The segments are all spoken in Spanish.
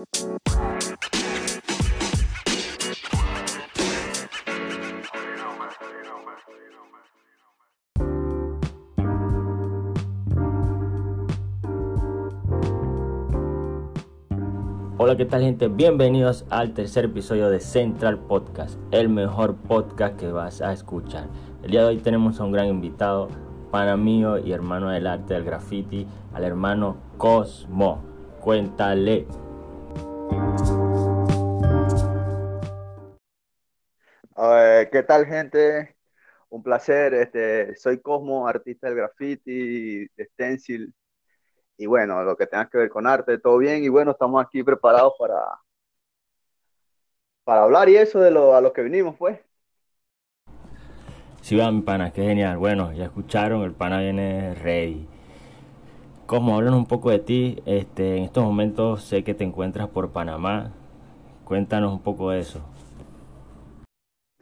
Hola, ¿qué tal gente? Bienvenidos al tercer episodio de Central Podcast, el mejor podcast que vas a escuchar. El día de hoy tenemos a un gran invitado, pana mío y hermano del arte del graffiti, al hermano Cosmo. Cuéntale. ¿Qué tal gente? Un placer, este, soy Cosmo, artista del graffiti, de stencil, y bueno, lo que tenga que ver con arte, todo bien, y bueno, estamos aquí preparados para, para hablar y eso de lo, a lo que vinimos, pues. Sí, va, mi pana, qué genial. Bueno, ya escucharon, el pana viene ready. Como hablan un poco de ti, este, en estos momentos sé que te encuentras por Panamá. Cuéntanos un poco de eso.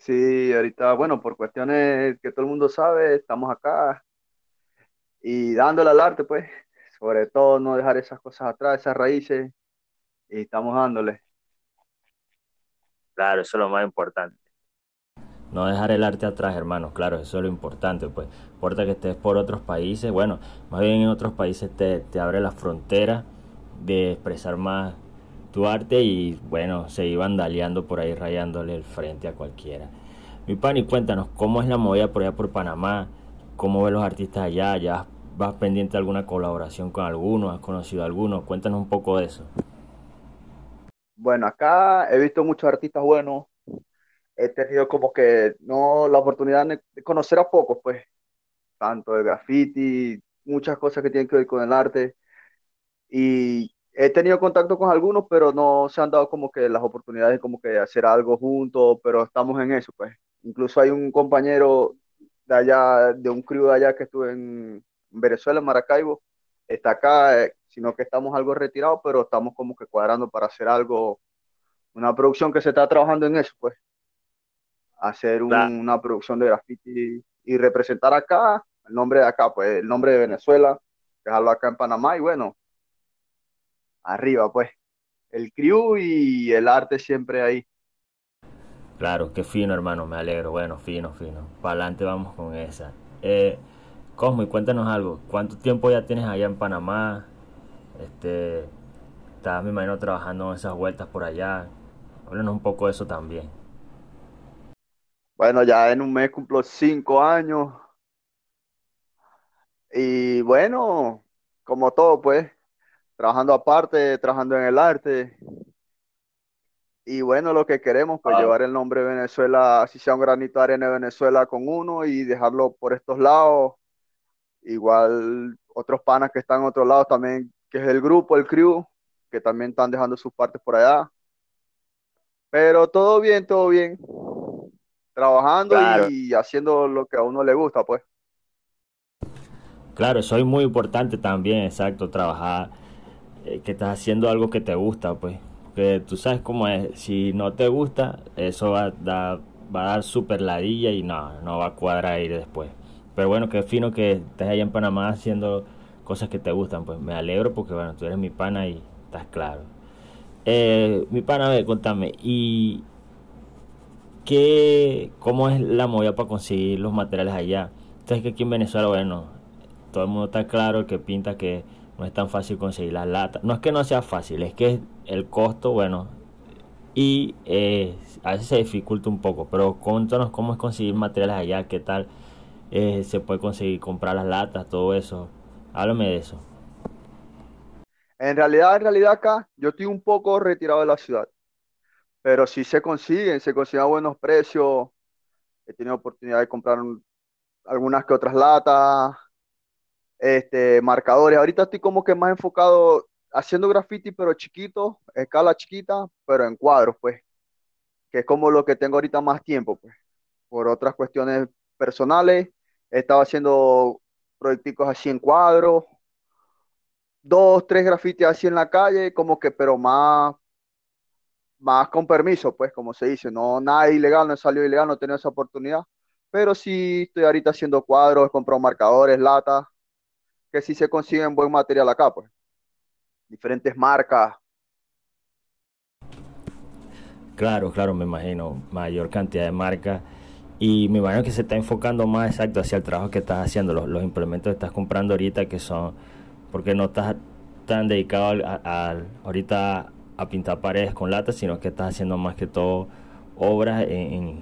Sí, ahorita, bueno, por cuestiones que todo el mundo sabe, estamos acá y dándole al arte, pues sobre todo no dejar esas cosas atrás, esas raíces, y estamos dándole. Claro, eso es lo más importante. No dejar el arte atrás, hermanos, claro, eso es lo importante, pues. Importa que estés por otros países, bueno, más bien en otros países te, te abre la frontera de expresar más tu arte y bueno, seguir vandaleando por ahí, rayándole el frente a cualquiera. Mi pan, y cuéntanos, ¿cómo es la movida por allá por Panamá? ¿Cómo ven los artistas allá? ¿Ya vas pendiente de alguna colaboración con alguno? ¿Has conocido a alguno? Cuéntanos un poco de eso. Bueno, acá he visto muchos artistas buenos. He tenido como que no la oportunidad de conocer a pocos, pues, tanto de graffiti, muchas cosas que tienen que ver con el arte. Y he tenido contacto con algunos, pero no se han dado como que las oportunidades como que de hacer algo juntos, pero estamos en eso, pues. Incluso hay un compañero de allá, de un crew de allá que estuve en, Venezuela, Maracaibo, está acá, eh, sino que estamos algo retirados, pero estamos como que cuadrando para hacer algo, una producción que se está trabajando en eso, pues. Hacer una producción de graffiti y representar acá, el nombre de acá, pues el nombre de Venezuela, dejarlo acá en Panamá y bueno, arriba, pues. El crew y el arte siempre ahí. Claro, qué fino, hermano, me alegro. Bueno, fino, fino. Para adelante vamos con esa. Eh, Cosmo, y cuéntanos algo. ¿Cuánto tiempo ya tienes allá en Panamá? Este, estás, me imagino, trabajando en esas vueltas por allá. Háblanos un poco de eso también. Bueno, ya en un mes cumplo cinco años. Y bueno, como todo, pues, trabajando aparte, trabajando en el arte. Y bueno, lo que queremos, pues, ah. llevar el nombre de Venezuela, así sea un granito de arena de Venezuela con uno y dejarlo por estos lados Igual otros panas que están en otros lados también, que es el grupo, el crew, que también están dejando sus partes por allá. Pero todo bien, todo bien. Trabajando y haciendo lo que a uno le gusta, pues. Claro, eso es muy importante también, exacto, trabajar, eh, que estás haciendo algo que te gusta, pues. Que tú sabes cómo es, si no te gusta, eso va, a dar, va a dar super ladilla y no, no va a cuadrar ahí después. Pero bueno, qué fino que estés allá en Panamá haciendo cosas que te gustan. Pues me alegro porque, bueno, tú eres mi pana y estás claro. Eh, mi pana, a ver, contame, ¿y qué, cómo es la movida para conseguir los materiales allá? Entonces que aquí en Venezuela, bueno, todo el mundo está claro que pinta que no es tan fácil conseguir las latas. No es que no sea fácil, es que el costo, bueno, y eh, a veces se dificulta un poco. Pero cuéntanos cómo es conseguir materiales allá, qué tal eh, se puede conseguir comprar las latas, todo eso. Háblame de eso. En realidad, en realidad acá yo estoy un poco retirado de la ciudad, pero sí se consiguen, se consiguen a buenos precios. He tenido oportunidad de comprar algunas que otras latas, este, marcadores. Ahorita estoy como que más enfocado haciendo graffiti, pero chiquito, escala chiquita, pero en cuadros, pues, que es como lo que tengo ahorita más tiempo, pues, por otras cuestiones personales estaba haciendo proyectos así en cuadros, dos, tres grafitis así en la calle, como que, pero más, más con permiso, pues, como se dice, no, nada ilegal, no salió ilegal, no tenía esa oportunidad, pero sí estoy ahorita haciendo cuadros, he comprado marcadores, latas, que sí se consiguen buen material acá, pues, diferentes marcas, Claro, claro, me imagino, mayor cantidad de marcas. Y me imagino que se está enfocando más exacto hacia el trabajo que estás haciendo, los, implementos que estás comprando ahorita que son, porque no estás tan dedicado al, ahorita a pintar paredes con latas, sino que estás haciendo más que todo obras en,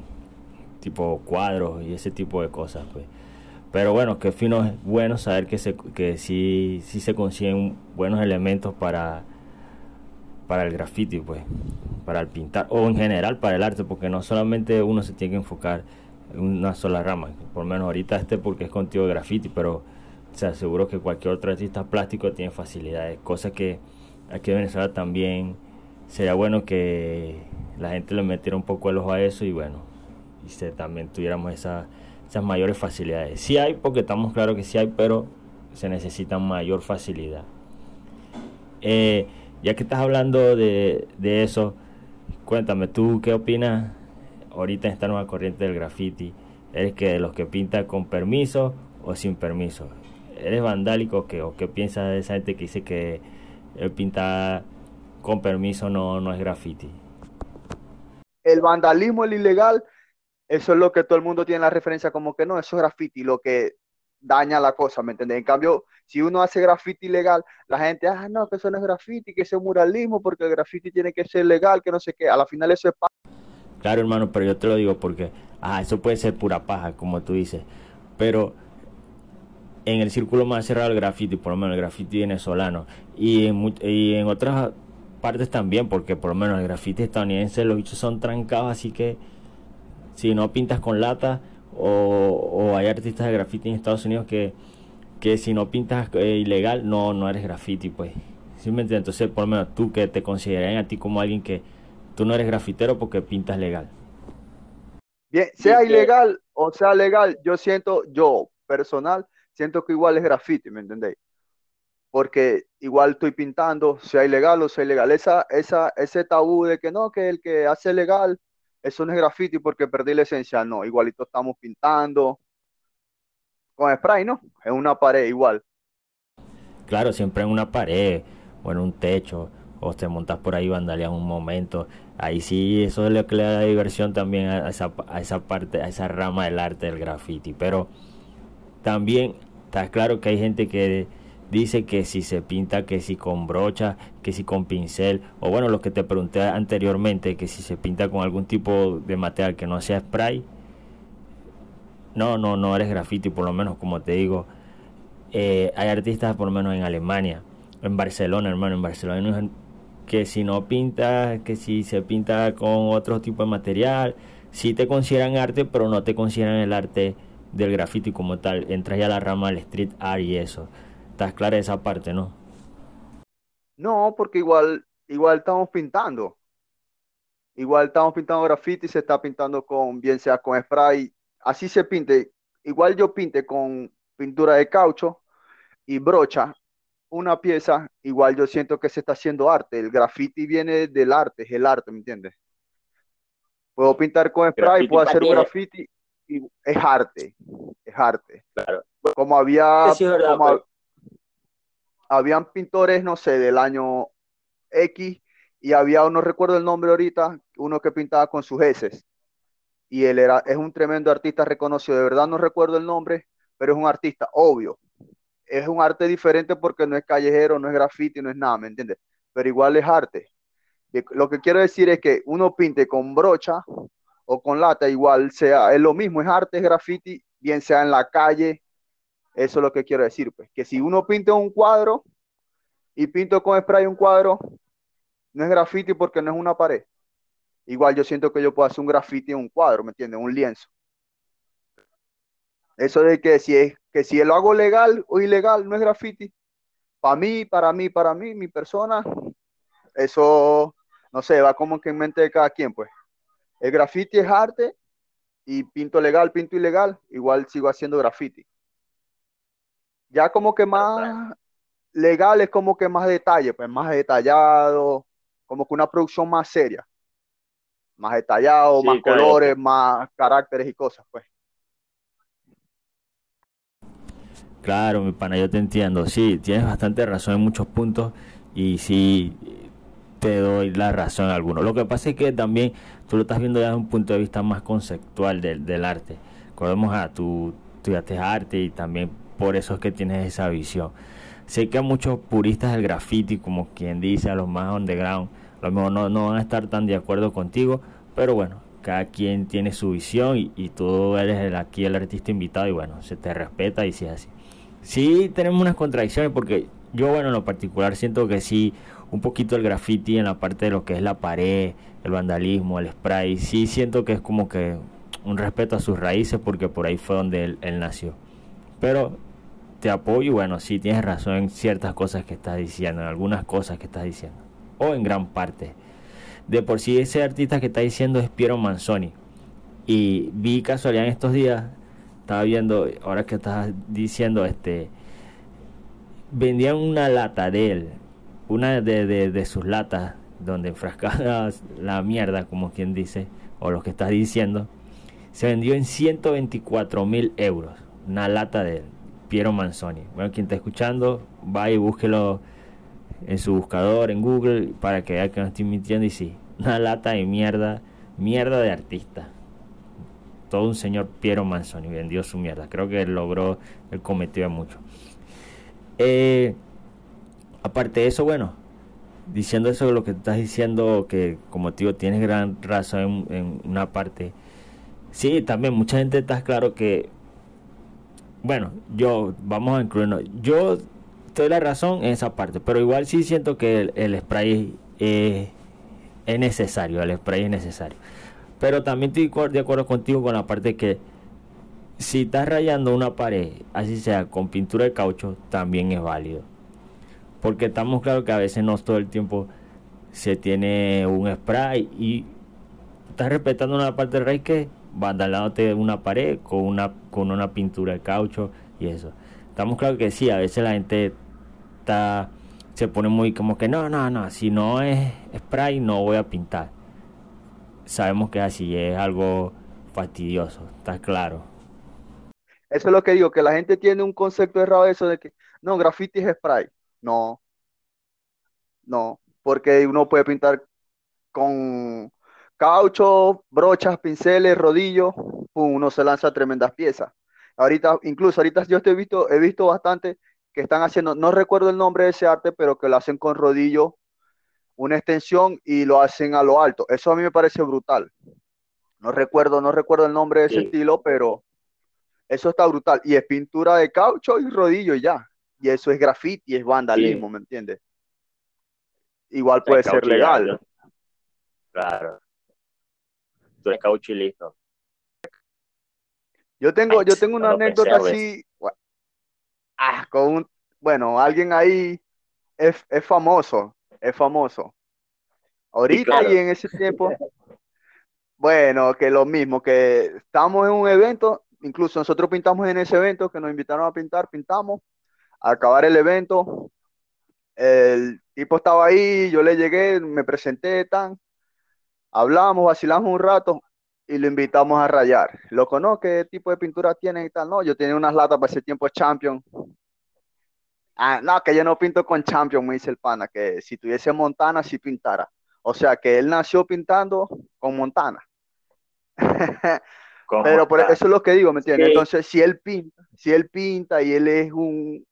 tipo cuadros y ese tipo de cosas, pues. Pero bueno, que fino es bueno saber que, se, que sí, sí se consiguen buenos elementos para, para el graffiti, pues, para el pintar, o en general para el arte, porque no solamente uno se tiene que enfocar en una sola rama, por lo menos ahorita este porque es contigo de graffiti, pero se aseguro que cualquier otro artista plástico tiene facilidades, cosas que aquí en Venezuela también sería bueno que la gente le metiera un poco el ojo a eso y bueno, y se, también tuviéramos esa, esas mayores facilidades. Sí hay, porque estamos claros que sí hay, pero se necesita mayor facilidad. Eh, ya que estás hablando de, de eso, cuéntame, ¿tú qué opinas ahorita en esta nueva corriente del graffiti? ¿Eres que los que pinta con permiso o sin permiso? ¿Eres vandálico o qué, o qué piensas de esa gente que dice que el pinta con permiso no, no es graffiti? El vandalismo, el ilegal, eso es lo que todo el mundo tiene la referencia como que no, eso es graffiti, lo que daña la cosa, ¿me entiendes? En cambio, si uno hace graffiti ilegal, la gente, ah, no, que eso no es graffiti, que eso es muralismo, porque el graffiti tiene que ser legal, que no sé qué, a la final eso es. Claro, hermano, pero yo te lo digo porque, ah, eso puede ser pura paja, como tú dices, pero en el círculo más cerrado del graffiti, por lo menos el graffiti venezolano, y en, y en otras partes también, porque por lo menos el graffiti estadounidense, los bichos son trancados, así que si no pintas con lata, o, hay artistas de graffiti en Estados Unidos que, que si no pintas eh, ilegal, no, no eres graffiti, pues. Simplemente, entonces, por lo menos tú que te considerarían a ti como alguien que tú no eres grafitero porque pintas legal. Bien, sea ilegal o sea legal, yo siento, yo personal, siento que igual es graffiti, ¿me entendéis? Porque igual estoy pintando, sea ilegal o sea ilegal. Esa, esa, ese tabú de que no, que el que hace legal eso no es graffiti porque perdí la esencia, no, igualito estamos pintando con spray, ¿no? En una pared igual. Claro, siempre en una pared o en un techo o te montas por ahí vandaleas un momento. Ahí sí, eso es lo que le da diversión también a esa, a esa parte, a esa rama del arte del graffiti. Pero también está claro que hay gente que dice que si se pinta, que si con brocha, que si con pincel, o bueno, lo que te pregunté anteriormente, que si se pinta con algún tipo de material que no sea spray, no, no, no eres graffiti, por lo menos como te digo, eh, hay artistas por lo menos en Alemania, en Barcelona, hermano, en Barcelona, que si no pinta, que si se pinta con otro tipo de material, si te consideran arte, pero no te consideran el arte del graffiti como tal, entras ya a la rama del street art y eso. ¿Estás clara esa parte, no? No, porque igual, igual estamos pintando. Igual estamos pintando graffiti, se está pintando con, bien sea con spray, así se pinte. Igual yo pinte con pintura de caucho y brocha una pieza, igual yo siento que se está haciendo arte. El graffiti viene del arte, es el arte, ¿me entiendes? Puedo pintar con spray, puedo hacer un graffiti y es arte, es arte. Claro. Como había, habían pintores, no sé, del año X y había, no recuerdo el nombre ahorita, uno que pintaba con sus heces. Y él era, es un tremendo artista reconocido, de verdad no recuerdo el nombre, pero es un artista, obvio. Es un arte diferente porque no es callejero, no es graffiti, no es nada, ¿me entiendes? Pero igual es arte. Lo que quiero decir es que uno pinte con brocha o con lata, igual sea, es lo mismo, es arte, es graffiti, bien sea en la calle, eso es lo que quiero decir, pues, que si uno pinta un cuadro y pinto con spray un cuadro, no es graffiti porque no es una pared. Igual yo siento que yo puedo hacer un graffiti en un cuadro, ¿me entiendes? Un lienzo. Eso de que si es que si lo hago legal o ilegal no es graffiti. Para mí, para mí, para mí, mi persona, eso no sé, va como que en mente de cada quien, pues. El graffiti es arte y pinto legal, pinto ilegal, igual sigo haciendo graffiti. Ya como que más legal es como que más detalle, pues más detallado, como que una producción más seria. Más detallado, más colores, más caracteres y cosas, pues. Claro, mi pana, yo te entiendo. Sí, tienes bastante razón en muchos puntos y sí, te doy la razón a alguno. Lo que pasa es que también tú lo estás viendo desde un punto de vista más conceptual del, del arte. Recordemos a tu estudiaste arte y también por eso es que tienes esa visión. Sé que a muchos puristas del graffiti, como quien dice, a los más underground, a lo mejor no, no van a estar tan de acuerdo contigo, pero bueno, cada quien tiene su visión y, tú eres aquí el artista invitado y bueno, se te respeta y si es así. Sí tenemos unas contradicciones porque yo, bueno, en lo particular siento que sí, un poquito el graffiti en la parte de lo que es la pared, el vandalismo, el spray, sí siento que es como que un respeto a sus raíces porque por ahí fue donde él, nació. Pero te apoyo y bueno, sí tienes razón en ciertas cosas que estás diciendo, en algunas cosas que estás diciendo, o en gran parte. De por sí ese artista que está diciendo es Piero Manzoni. Y vi casualidad en estos días, estaba viendo, ahora que estás diciendo, este, vendían una lata de él, una de, de, sus latas donde enfrascaba la mierda, como quien dice, o lo que estás diciendo, se vendió en 124 mil euros, una lata de Piero Manzoni. Bueno, quien está escuchando, va y búsquelo en su buscador, en Google, para que vea que no estoy mintiendo. Y sí, una lata de mierda, mierda de artista. Todo un señor Piero Manzoni vendió su mierda. Creo que logró el cometido mucho. Eh, aparte de eso, bueno, diciendo eso, lo que estás diciendo, que como tío tienes gran razón en, una parte. Sí, también mucha gente está claro que, bueno, yo, vamos a incluirnos, yo doy la razón en esa parte, pero igual sí siento que el, spray es, es necesario, el spray es necesario. Pero también estoy de acuerdo contigo con la parte que si estás rayando una pared, así sea con pintura de caucho, también es válido. Porque estamos claros que a veces no todo el tiempo se tiene un spray y estás respetando una parte del rey que de una pared con una, con una pintura de caucho y eso. Estamos claros que sí, a veces la gente está, se pone muy como que no, no, no, si no es spray no voy a pintar. Sabemos que así es algo fastidioso, está claro. Eso es lo que digo, que la gente tiene un concepto errado de eso de que, no, graffiti es spray. No, no, porque uno puede pintar con caucho, brochas, pinceles, rodillos, uno se lanza tremendas piezas. Ahorita, incluso ahorita yo he visto, he visto bastante que están haciendo, no recuerdo el nombre de ese arte, pero que lo hacen con rodillo, una extensión y lo hacen a lo alto. Eso a mí me parece brutal. No recuerdo, no recuerdo el nombre de ese estilo, pero eso está brutal. Y es pintura de caucho y rodillo ya. Y eso es graffiti, es vandalismo, ¿me entiendes? Igual puede ser legal. Claro. Tú eres caucho y listo. Yo tengo, yo tengo una anécdota así. Ah, con un, bueno, alguien ahí es, famoso, es famoso. Ahorita y en ese tiempo, bueno, que lo mismo, que estamos en un evento incluso nosotros pintamos en ese evento que nos invitaron a pintar, pintamos, a acabar el evento, el tipo estaba ahí, yo le llegué, me presenté, tan, hablamos, vacilamos un rato y lo invitamos a rayar. Lo conozco, ¿qué tipo de pintura tiene y tal? No, yo tenía unas latas para ese tiempo Champion. Ah, no, que yo no pinto con Champion, me dice el pana, que si tuviese Montana, sí pintara. O sea, que él nació pintando con Montana. Pero por eso es lo que digo, ¿me entiendes? Entonces, si él pinta, si él pinta y él es un,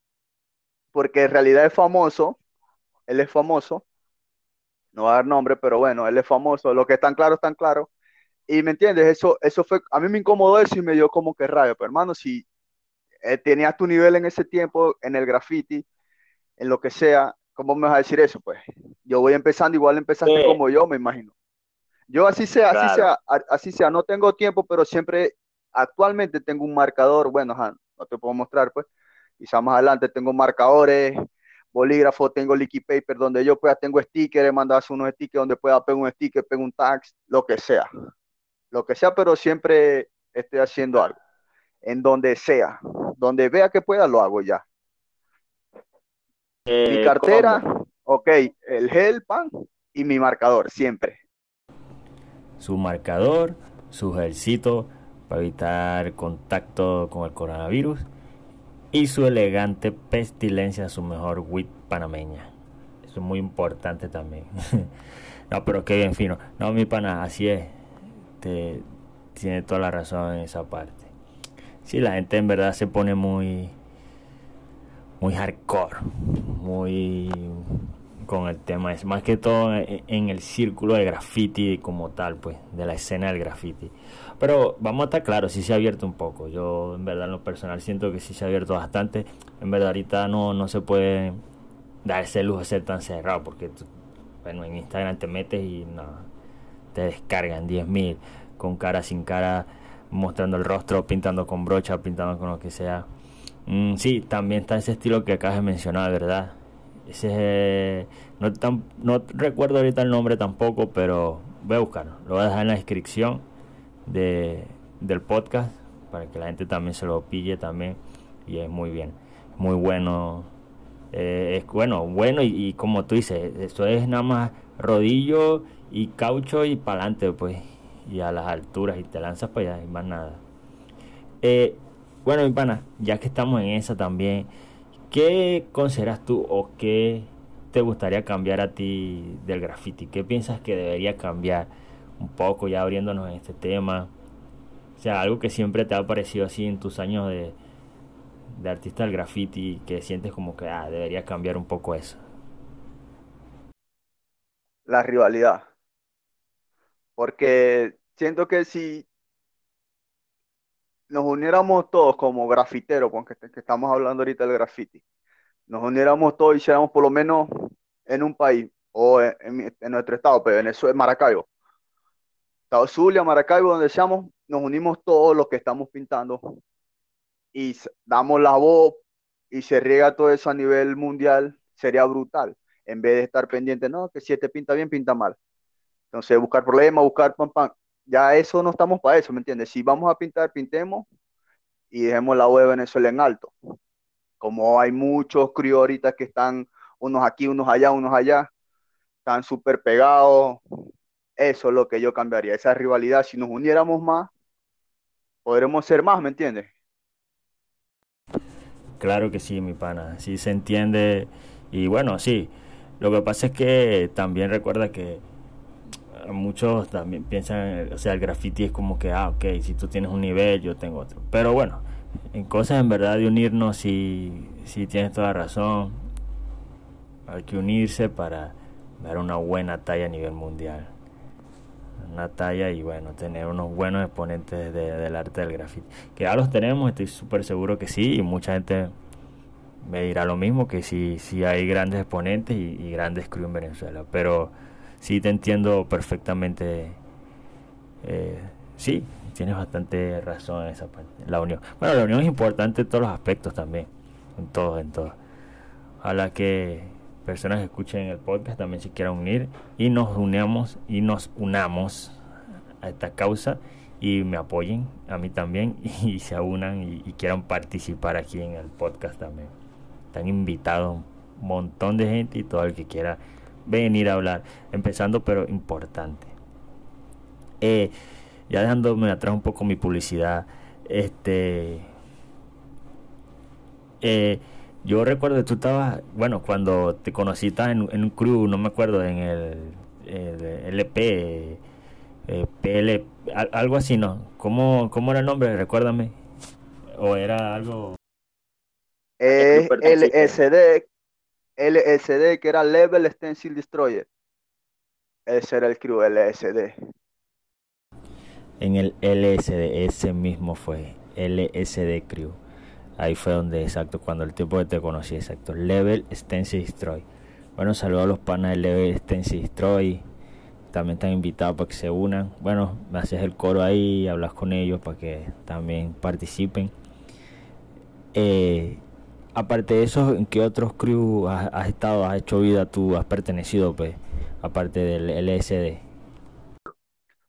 porque en realidad es famoso, él es famoso, no va a dar nombre, pero bueno, él es famoso, lo que están claros, están claros. Y me entiendes, eso, eso fue, a mí me incomodó eso y me dio como que rayo, pero hermano, si eh, tenías tu nivel en ese tiempo, en el graffiti, en lo que sea, ¿cómo me vas a decir eso? Pues yo voy empezando, igual empezaste como yo, me imagino. Yo así sea, así sea, así sea, no tengo tiempo, pero siempre, actualmente tengo un marcador, bueno, no te puedo mostrar, pues, quizá más adelante tengo marcadores, bolígrafo, tengo liquid paper, donde yo pueda, tengo stickers, mandas unos stickers donde pueda pegar un sticker, pegar un tag, lo que sea, lo que sea, pero siempre estoy haciendo algo, en donde sea, donde vea que pueda, lo hago ya. mi eh, cartera, ok, el gel, pan y mi marcador, siempre. Su marcador, su gelcito para evitar contacto con el coronavirus y su elegante pestilencia, su mejor wit panameña. es muy importante también. no, pero qué bien fino. No, mi pana, así es. Tiene toda la razón en esa parte. Sí, la gente en verdad se pone muy muy hardcore, muy con el tema es más que todo en el círculo de graffiti como tal, pues, de la escena del graffiti. Pero vamos a estar claros, sí se ha abierto un poco. Yo en verdad en lo personal siento que sí se ha abierto bastante. En verdad ahorita no, no se puede dar ese lujo de ser tan cerrado porque bueno, en Instagram te metes y no, te descargan 10.000 con cara sin cara, mostrando el rostro, pintando con brocha, pintando con lo que sea. Mm, sí, también está ese estilo que acabas de mencionar, ¿verdad? Ese no, no recuerdo ahorita el nombre tampoco, pero voy a buscarlo. Lo voy a dejar en la descripción de, del podcast para que la gente también se lo pille también. Y es muy bien, muy bueno. Eh, es bueno, bueno y, como tú dices, esto es nada más rodillo y caucho y para adelante, pues. Y a las alturas y te lanzas para allá y más nada. Eh, bueno, mi pana, ya que estamos en esa también, ¿qué consideras tú o qué te gustaría cambiar a ti del graffiti? ¿Qué piensas que debería cambiar un poco ya abriéndonos en este tema? O sea, algo que siempre te ha parecido así en tus años de, de artista del graffiti, que sientes como que ah, debería cambiar un poco eso. La rivalidad. Porque siento que si nos uniéramos todos como grafiteros, porque que estamos hablando ahorita del graffiti, nos uniéramos todos y hiciéramos por lo menos en un país o en, nuestro estado, pero en eso es Maracaibo. Estado Zulia, Maracaibo, donde seamos, nos unimos todos los que estamos pintando y damos la voz y se riega todo eso a nivel mundial, sería brutal. En vez de estar pendiente, no, que si este pinta bien, pinta mal. Entonces, buscar problemas, buscar pam, pam. Ya eso no estamos para eso, ¿me entiendes? Si vamos a pintar, pintemos y dejemos la web de Venezuela en alto como hay muchos críos ahorita que están unos aquí, unos allá, unos allá, están súper pegados. Eso es lo que yo cambiaría, esa rivalidad. Si nos uniéramos más, podremos ser más, ¿me entiendes? Claro que sí, mi pana, sí se entiende. Y bueno, sí, lo que pasa es que también recuerda que muchos también piensan, o sea, el graffiti es como que, ah, ok, si tú tienes un nivel, yo tengo otro. Pero bueno, en cosas en verdad de unirnos, si, si tienes toda razón, hay que unirse para dar una buena talla a nivel mundial. Una talla y bueno, tener unos buenos exponentes del arte del grafiti. Que ya los tenemos, estoy súper seguro que sí, y mucha gente me dirá lo mismo, que sí, sí hay grandes exponentes y, grandes crew en Venezuela. Pero sí te entiendo perfectamente. Eh, sí, tienes bastante razón en esa parte. La unión. Bueno, la unión es importante en todos los aspectos también. En todos, en todos. Ojalá que personas que escuchen el podcast también se quieran unir y nos unamos y nos unamos a esta causa y me apoyen a mí también y se unan y, quieran participar aquí en el podcast también. Están invitados un montón de gente y todo el que quiera venir a hablar. Empezando, pero importante. Eh, ya dejándome atrás un poco mi publicidad, este, eh, yo recuerdo que tú estabas, bueno, cuando te conocí estabas en, un crew, no me acuerdo, en el, LP, eh, PL, algo así, ¿no? ¿Cómo, ¿Cómo era el nombre? Recuérdame. ¿O era algo...? Eh, LSD, LSD, que era Level Stencil Destroyer. Ese era el crew, LSD en el LSD, ese mismo fue, LSD Crew. Ahí fue donde, exacto, cuando el tipo que te conocí, exacto, Level Stencil Destroy. Bueno, saludos a los panas de Level Stencil Destroy. También están invitados para que se unan. Bueno, me haces el coro ahí, hablas con ellos para que también participen. Eh, aparte de eso, ¿en qué otros crew has, estado, has hecho vida tú, has pertenecido, pues, aparte del LSD?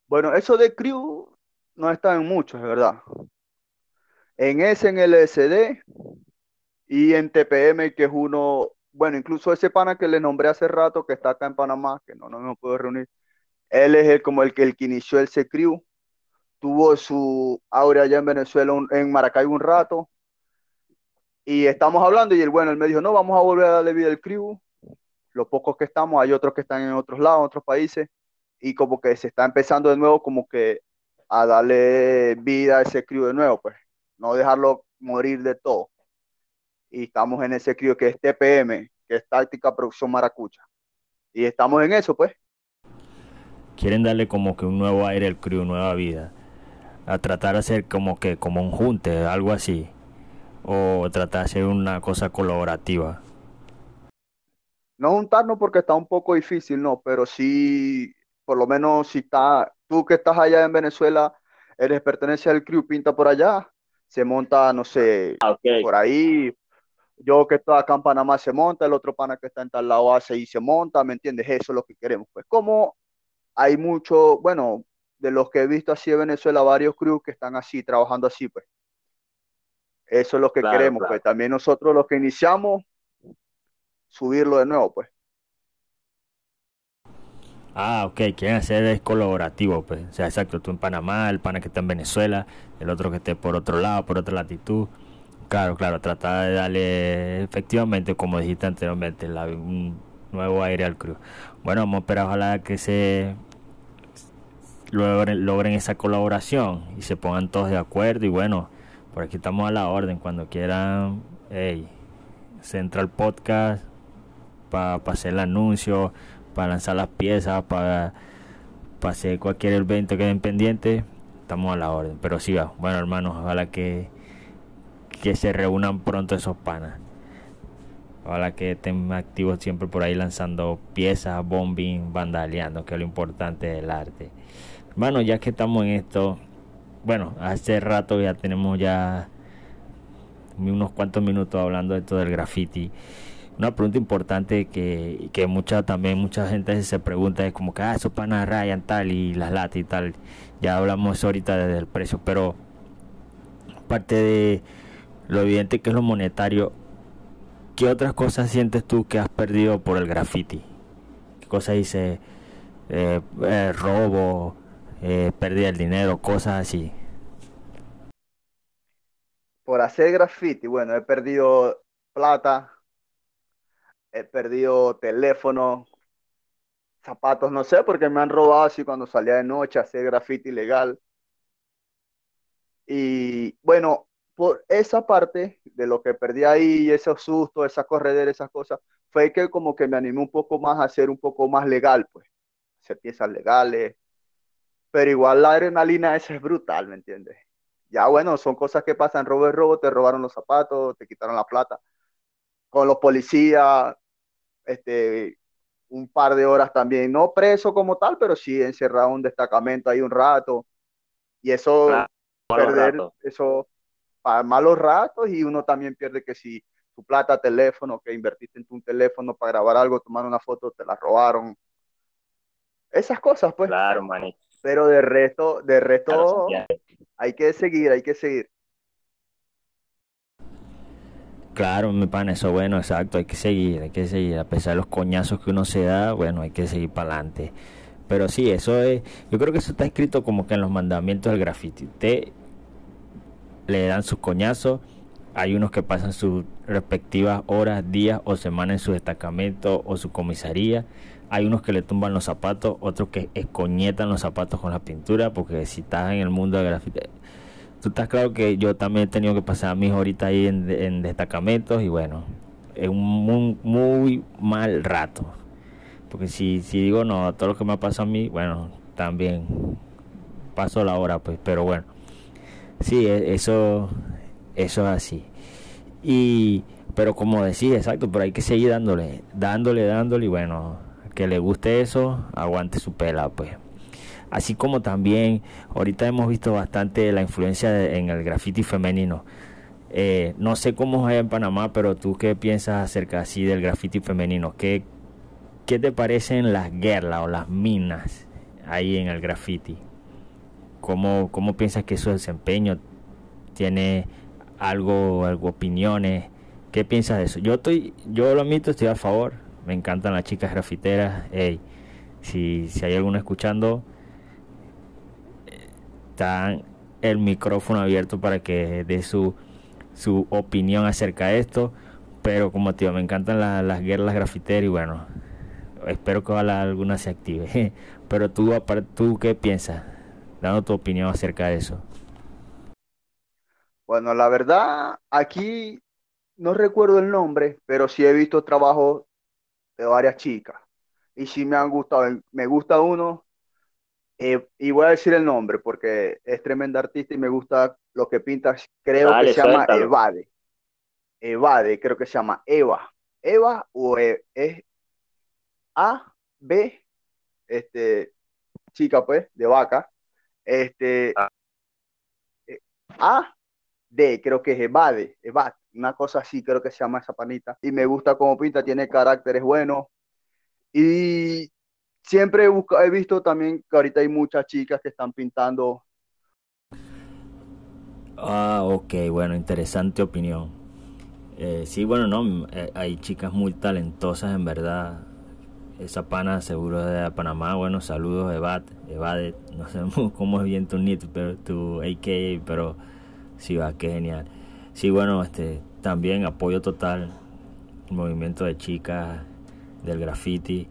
Bueno, eso de crew no está en muchos, es verdad. En ese, en LSD y en TPM, que es uno, bueno, incluso ese pana que le nombré hace rato, que está acá en Panamá, que no, no me puedo reunir, él es el, como el que, el que inició el crew tuvo su aura allá en Venezuela, en Maracaibo un rato, y estamos hablando y él, bueno, él me dijo, no, vamos a volver a darle vida al crew, los pocos que estamos, hay otros que están en otros lados, en otros países, y como que se está empezando de nuevo como que a darle vida a ese crew de nuevo, pues, no dejarlo morir de todo. Y estamos en ese crew que es TPM, que es Táctica Producción Maracucha. Y estamos en eso, pues. Quieren darle como que un nuevo aire al crew, nueva vida. A tratar de hacer como que como un junte, algo así. O tratar de hacer una cosa colaborativa. No juntarnos porque está un poco difícil, no, pero sí, por lo menos si está, tú que estás allá en Venezuela, eres pertenece al crew, pinta por allá, se monta, no sé, Ah, por ahí, yo que estoy acá en Panamá se monta, el otro pana que está en tal lado hace y se monta, ¿me entiendes? Eso es lo que queremos. Pues como hay mucho, bueno, de los que he visto así de Venezuela, varios crews que están así, trabajando así, pues. Eso es lo que Claro, queremos, claro. pues. También nosotros los que iniciamos, subirlo de nuevo, pues. Ah, ok, quieren hacer es colaborativo, pues. O sea, exacto, tú en Panamá, el pana que está en Venezuela, el otro que esté por otro lado, por otra latitud. Claro, claro, tratar de darle efectivamente, como dijiste anteriormente, la- un nuevo aire al crew. Bueno, vamos a esperar ojalá que se logren, esa colaboración y se pongan todos de acuerdo. Y bueno, por aquí estamos a la orden. Cuando quieran, hey, Central Podcast para hacer el anuncio, para lanzar las piezas, para hacer cualquier evento que den pendiente, estamos a la orden. Pero sí, va. bueno hermanos, ojalá que, que se reúnan pronto esos panas. Ojalá que estén activos siempre por ahí lanzando piezas, bombing, vandaleando, que es lo importante del arte. Hermano, ya que estamos en esto, bueno, hace rato ya tenemos ya unos cuantos minutos hablando de esto del graffiti. Una pregunta importante que, que mucha también mucha gente se pregunta es como que ah, esos panas rayan tal y las latas y tal. Ya hablamos ahorita desde el precio, pero aparte de lo evidente que es lo monetario, ¿qué otras cosas sientes tú que has perdido por el graffiti? ¿Qué cosas dice eh, eh, robo, eh, pérdida dinero, cosas así? Por hacer graffiti, bueno, he perdido plata, he perdido teléfono, zapatos, no sé, porque me han robado así cuando salía de noche a hacer graffiti ilegal. Y bueno, por esa parte de lo que perdí ahí, esos sustos, esa corredera, esas cosas, fue que como que me animé un poco más a hacer un poco más legal, pues, hacer piezas legales, pero igual la adrenalina esa es brutal, ¿me entiendes? Ya bueno, son cosas que pasan, robo es robo, te robaron los zapatos, te quitaron la plata. Con los policías, este, un par de horas también, no preso como tal, pero sí encerrado en un destacamento ahí un rato. Y eso, perder eso para malos ratos y uno también pierde que si tu plata, teléfono, que invertiste en tu teléfono para grabar algo, tomar una foto, te la robaron. Esas cosas, pues. Claro, manito. Pero de resto, de resto, hay que seguir, hay que seguir. Claro, mi pana, eso bueno, exacto, hay que seguir, hay que seguir, a pesar de los coñazos que uno se da, bueno, hay que seguir para adelante. Pero sí, eso es, yo creo que eso está escrito como que en los mandamientos del graffiti. Usted le dan sus coñazos, hay unos que pasan sus respectivas horas, días o semanas en su destacamento o su comisaría. Hay unos que le tumban los zapatos, otros que escoñetan los zapatos con la pintura, porque si estás en el mundo del graffiti, tú estás claro que yo también he tenido que pasar mis horitas ahí en, en destacamentos y bueno, es un muy, muy mal rato. Porque si, si digo no, todo lo que me ha pasado a mí, bueno, también paso la hora, pues, pero bueno. Sí, e- eso, eso es así. Y, pero como decía, exacto, pero hay que seguir dándole, dándole, dándole, y bueno, que le guste eso, aguante su pela, pues. Así como también, ahorita hemos visto bastante la influencia en el graffiti femenino. Eh, no sé cómo es en Panamá, pero tú qué piensas acerca así del graffiti femenino? ¿Qué, qué te parecen las guerras o las minas ahí en el graffiti? ¿Cómo, cómo piensas que su desempeño tiene algo, algo opiniones? ¿Qué piensas de eso? Yo estoy, yo lo admito, estoy a favor. Me encantan las chicas grafiteras. Ey, si, si hay alguno escuchando, está el micrófono abierto para que dé su, su opinión acerca de esto. Pero como digo, me encantan la- las guerras grafiteras y bueno, espero que alguna se active. Pero tú, ¿tú qué piensas? Dando tu opinión acerca de eso. Bueno, la verdad, aquí no recuerdo el nombre, pero sí he visto trabajos de varias chicas. Y sí me han gustado. Me gusta uno, eh, y voy a decir el nombre porque es tremenda artista y me gusta lo que pinta. Creo que se llama Evade. Evade, creo que se llama Eva. Eva o e, es A, B, este, chica pues, de vaca. Este, ah. eh, A, D, creo que es Evade, Evade, una cosa así, creo que se llama esa panita. Y me gusta cómo pinta, tiene caracteres buenos. Y siempre he, he visto también que ahorita hay muchas chicas que están pintando. Ah, ok, bueno, interesante opinión. Eh, sí, bueno, no, eh, hay chicas muy talentosas en verdad. Esa pana seguro de Panamá, bueno, saludos Evad, Evade, no sé cómo es bien tu NIT, pero tu AKA, pero sí va, qué genial. Sí, bueno, este, también apoyo total movimiento de chicas del graffiti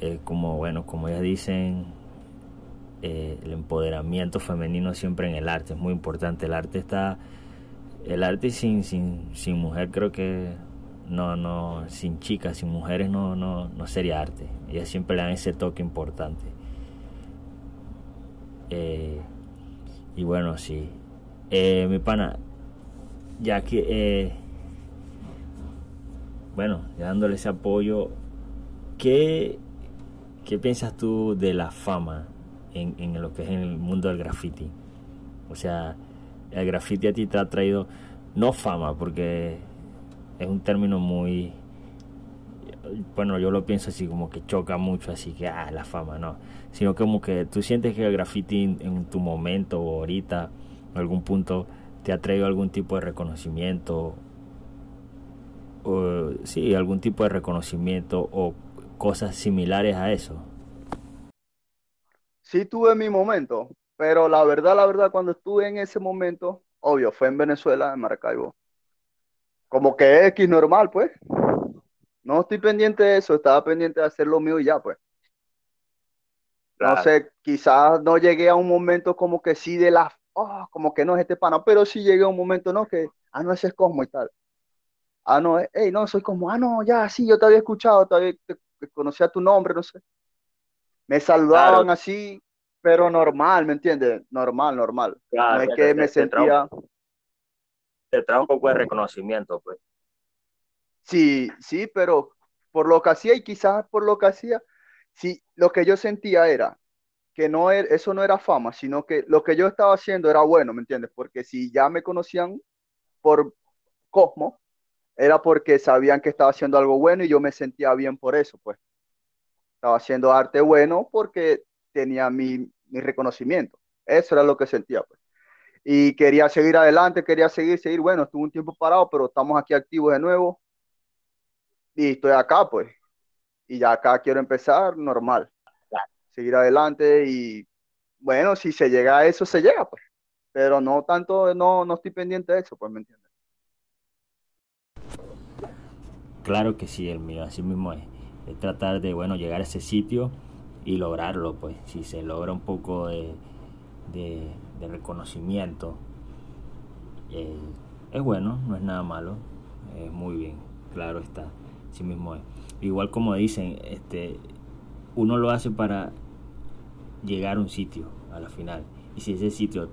eh, como bueno, como ya dicen, eh, el empoderamiento femenino siempre en el arte es muy importante. El arte está, el arte sin, sin, sin mujer creo que no, no, sin chicas, sin mujeres no, no, no sería arte. Ellas siempre le dan ese toque importante. Eh, y bueno, sí. mi pana, ya que, bueno, dándole ese apoyo, ¿qué ¿Qué piensas tú de la fama en, en, lo que es en el mundo del graffiti? O sea, el graffiti a ti te ha traído, no fama, porque es un término muy, bueno, yo lo pienso así como que choca mucho, así que, ah, la fama, no, sino como que tú sientes que el graffiti en tu momento o ahorita, en algún punto, te ha traído algún tipo de reconocimiento, sí, algún tipo de reconocimiento o cosas similares a eso. Sí tuve mi momento, pero la verdad, la verdad, cuando estuve en ese momento, obvio, fue en Venezuela, en Maracaibo. Como que X normal, pues. No estoy pendiente de eso, estaba pendiente de hacer lo mío y ya, pues. No sé, quizás no llegué a un momento como que sí de la, oh, como que no es este pana, pero sí llegué a un momento, ¿no? Que, ah, no, ese es Cosmo y tal. Ah, no, hey, no, soy como, ah, no, ya, sí, yo te había escuchado, te, te, conocía tu nombre, no sé. Me saludaban así, pero normal, ¿me entiendes? Normal, normal. no es que me sentía... Te trae un poco de reconocimiento, pues. Sí, sí, pero por lo que hacía y quizás por lo que hacía, sí, lo que yo sentía era que no era, eso no era fama, sino que lo que yo estaba haciendo era bueno, ¿me entiendes? Porque si ya me conocían por Cosmo, era porque sabían que estaba haciendo algo bueno y yo me sentía bien por eso, pues. Estaba haciendo arte bueno porque tenía mi, mi reconocimiento. Eso era lo que sentía, pues. Y quería seguir adelante, quería seguir, seguir. Bueno, estuve un tiempo parado, pero estamos aquí activos de nuevo. Y estoy acá, pues. Y ya acá quiero empezar normal. Seguir adelante y bueno, si se llega a eso, se llega, pues. Pero no tanto, no, no estoy pendiente de eso, pues, ¿me entiendes? Claro que sí, el mío, así mismo es. Es tratar de, bueno, llegar a ese sitio y lograrlo, pues. Si se logra un poco de, de, reconocimiento, eh, es bueno, no es nada malo. Es muy bien, claro está, así mismo es. Igual como dicen, este, uno lo hace para llegar a un sitio a la final. Y si ese sitio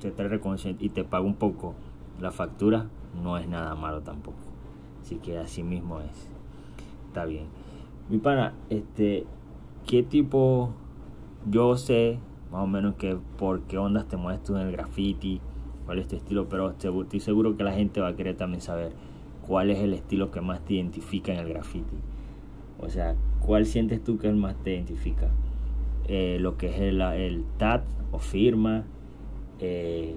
te trae reconocimiento y te paga un poco la factura, no es nada malo tampoco. Así que así mismo es. Está bien. Mi pana, este, ¿qué tipo? Yo sé más o menos que por qué ondas te mueves tú en el graffiti, cuál es tu estilo, pero estoy seguro que la gente va a querer también saber cuál es el estilo que más te identifica en el graffiti. O sea, ¿cuál sientes tú que el más te identifica? Eh, lo que es el, el TAT o firma, eh,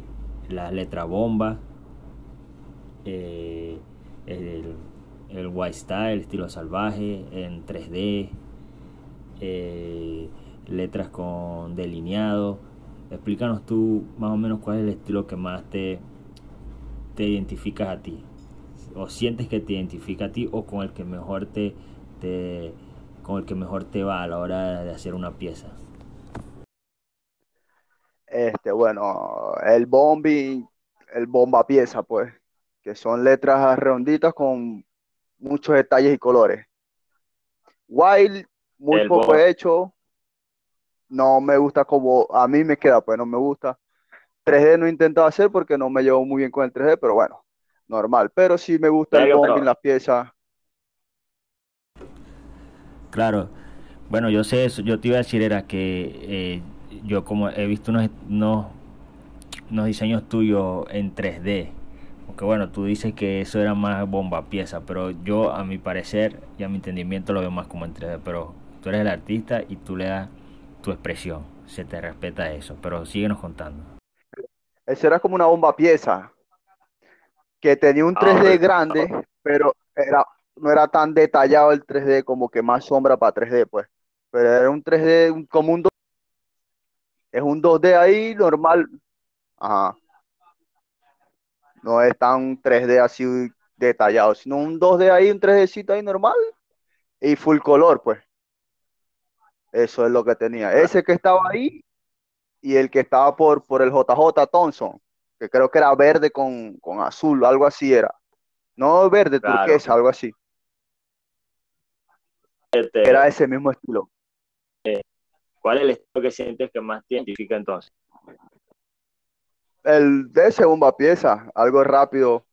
la letra bomba, eh, el, el white style, estilo salvaje, en 3D, eh, letras con delineado. Explícanos tú más o menos cuál es el estilo que más te, te identificas a ti. O sientes que te identifica a ti o con el que mejor te, te, con el que mejor te va a la hora de hacer una pieza? Este, bueno, el bombi, el bomba pieza, pues, que son letras redonditas con muchos detalles y colores. Wild, muy poco hecho. No me gusta como a mí me queda, pues no me gusta. 3D no he intentado hacer porque no me llevo muy bien con el 3D, pero bueno, normal. Pero sí me gusta el en las piezas. Claro. Bueno, yo sé eso. Yo te iba a decir era que eh, yo como he visto unos, unos, unos diseños tuyos en 3D que bueno, tú dices que eso era más bomba pieza, pero yo a mi parecer y a mi entendimiento lo veo más como en 3D, pero tú eres el artista y tú le das tu expresión, se te respeta eso, pero síguenos contando. Eso era como una bomba pieza, que tenía un 3D ah, grande, pero era, no era tan detallado el 3D como que más sombra para 3D, pues. Pero era un 3D como un 2 es un 2D ahí normal. Ajá no es tan 3D así detallado, sino un 2D ahí, un 3Dcito ahí normal y full color, pues. Eso es lo que tenía. Ese que estaba ahí y el que estaba por, por el JJ Thompson, que creo que era verde con, azul, algo así era. No verde, turquesa, algo así. Este, era ese mismo estilo. Eh, ¿Cuál es el estilo que sientes que más te identifica entonces? El de segunda pieza, algo rápido.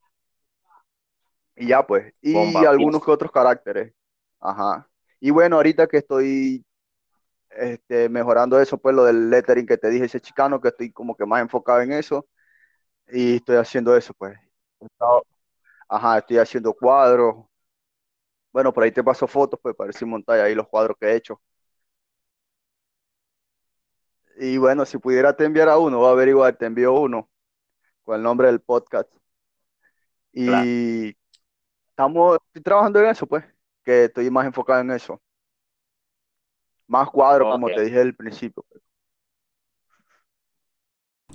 Y ya pues. Y algunos que otros caracteres. Ajá. Y bueno, ahorita que estoy este, mejorando eso, pues lo del lettering que te dije, ese chicano, que estoy como que más enfocado en eso. Y estoy haciendo eso, pues. Ajá, estoy haciendo cuadros. Bueno, por ahí te paso fotos, pues para decir montar ahí los cuadros que he hecho. Y bueno, si pudiera te enviar a uno, va a averiguar, te envío uno con el nombre del podcast. Y estamos trabajando en eso, pues, que estoy más enfocado en eso. Más cuadros, como te dije al principio.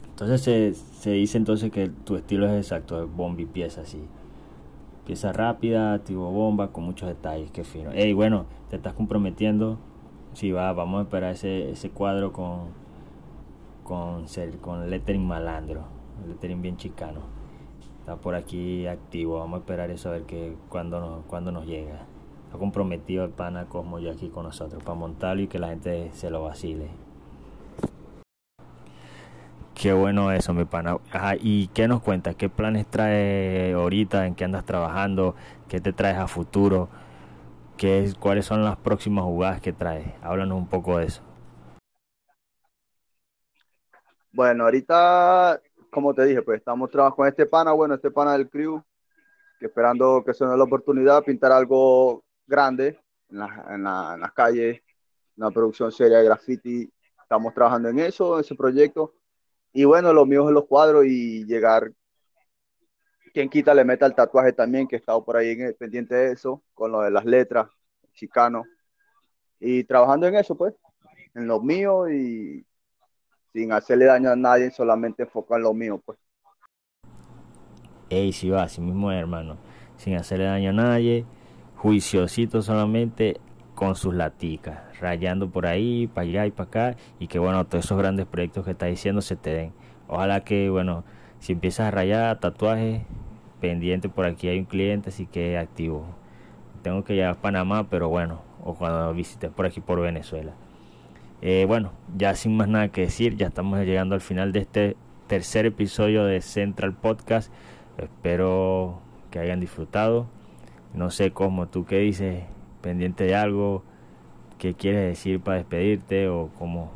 Entonces se, se, dice entonces que tu estilo es exacto, bomba y pieza así. Pieza rápida, tipo bomba, con muchos detalles, qué fino. Ey, bueno, te estás comprometiendo. Sí, va, vamos a esperar ese, ese cuadro con, con, con lettering malandro, lettering bien chicano. Está por aquí activo, vamos a esperar eso a ver que cuando nos, cuando nos llega. Está comprometido el pana Cosmo ya aquí con nosotros para montarlo y que la gente se lo vacile. Qué bueno eso, mi pana. ¿Y qué nos cuentas? ¿Qué planes traes ahorita? ¿En qué andas trabajando? ¿Qué te traes a futuro? ¿Qué es, ¿Cuáles son las próximas jugadas que traes? Háblanos un poco de eso. Bueno, ahorita, como te dije, pues estamos trabajando con este pana, bueno, este pana del crew, esperando que se nos dé la oportunidad de pintar algo grande en, la, en, la, las calles, una producción seria de graffiti. Estamos trabajando en eso, en ese proyecto. Y bueno, lo mío es los cuadros y llegar, quien quita le meta el tatuaje también, que he estado por ahí en pendiente de eso, con lo de las letras, chicano. Y trabajando en eso, pues, en lo mío y sin hacerle daño a nadie, solamente enfocar en lo mío, pues. Ey, si va, así mismo hermano, sin hacerle daño a nadie, juiciosito solamente con sus laticas, rayando por ahí, para allá y para acá, y que bueno, todos esos grandes proyectos que está diciendo se te den. Ojalá que, bueno, si empiezas a rayar tatuajes, pendiente por aquí hay un cliente, así que activo. Tengo que llegar a Panamá, pero bueno, o cuando visites por aquí por Venezuela. Eh, bueno, ya sin más nada que decir, ya estamos llegando al final de este tercer episodio de Central Podcast. Espero que hayan disfrutado. No sé cómo, tú qué dices, pendiente de algo, qué quieres decir para despedirte o cómo.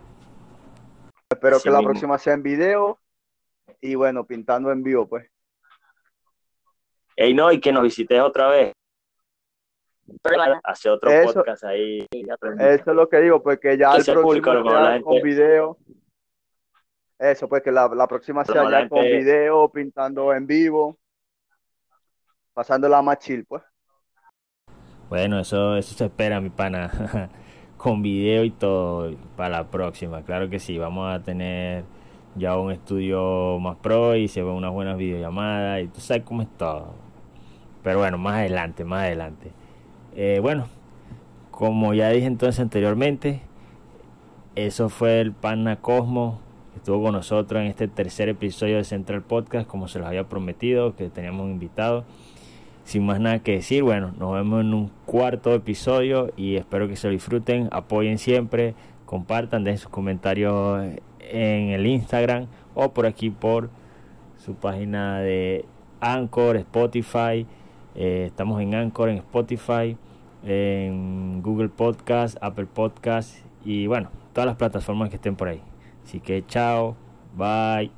Espero que la próxima sea en video y bueno, pintando en vivo, pues. Ey, no, y que nos visites otra vez hace otro podcast ahí. Eso es lo que digo, porque pues, ya el próximo con video. Eso, pues que la, la próxima sea ya con video, pintando en vivo, pasándola más chill, pues. Bueno, eso, eso se espera, mi pana. con video y todo para la próxima. Claro que sí, vamos a tener ya un estudio más pro y se ven unas buenas videollamadas y tú sabes cómo es todo. Pero bueno, más adelante, más adelante. Eh, bueno, como ya dije entonces anteriormente, eso fue el Pana Cosmo que estuvo con nosotros en este tercer episodio de Central Podcast, como se los había prometido, que teníamos invitado. Sin más nada que decir, bueno, nos vemos en un cuarto episodio y espero que se lo disfruten, apoyen siempre, compartan, den sus comentarios en el Instagram o por aquí por su página de Anchor, Spotify. Eh, estamos en Anchor, en Spotify en Google Podcast, Apple Podcast y bueno, todas las plataformas que estén por ahí. Así que chao, bye.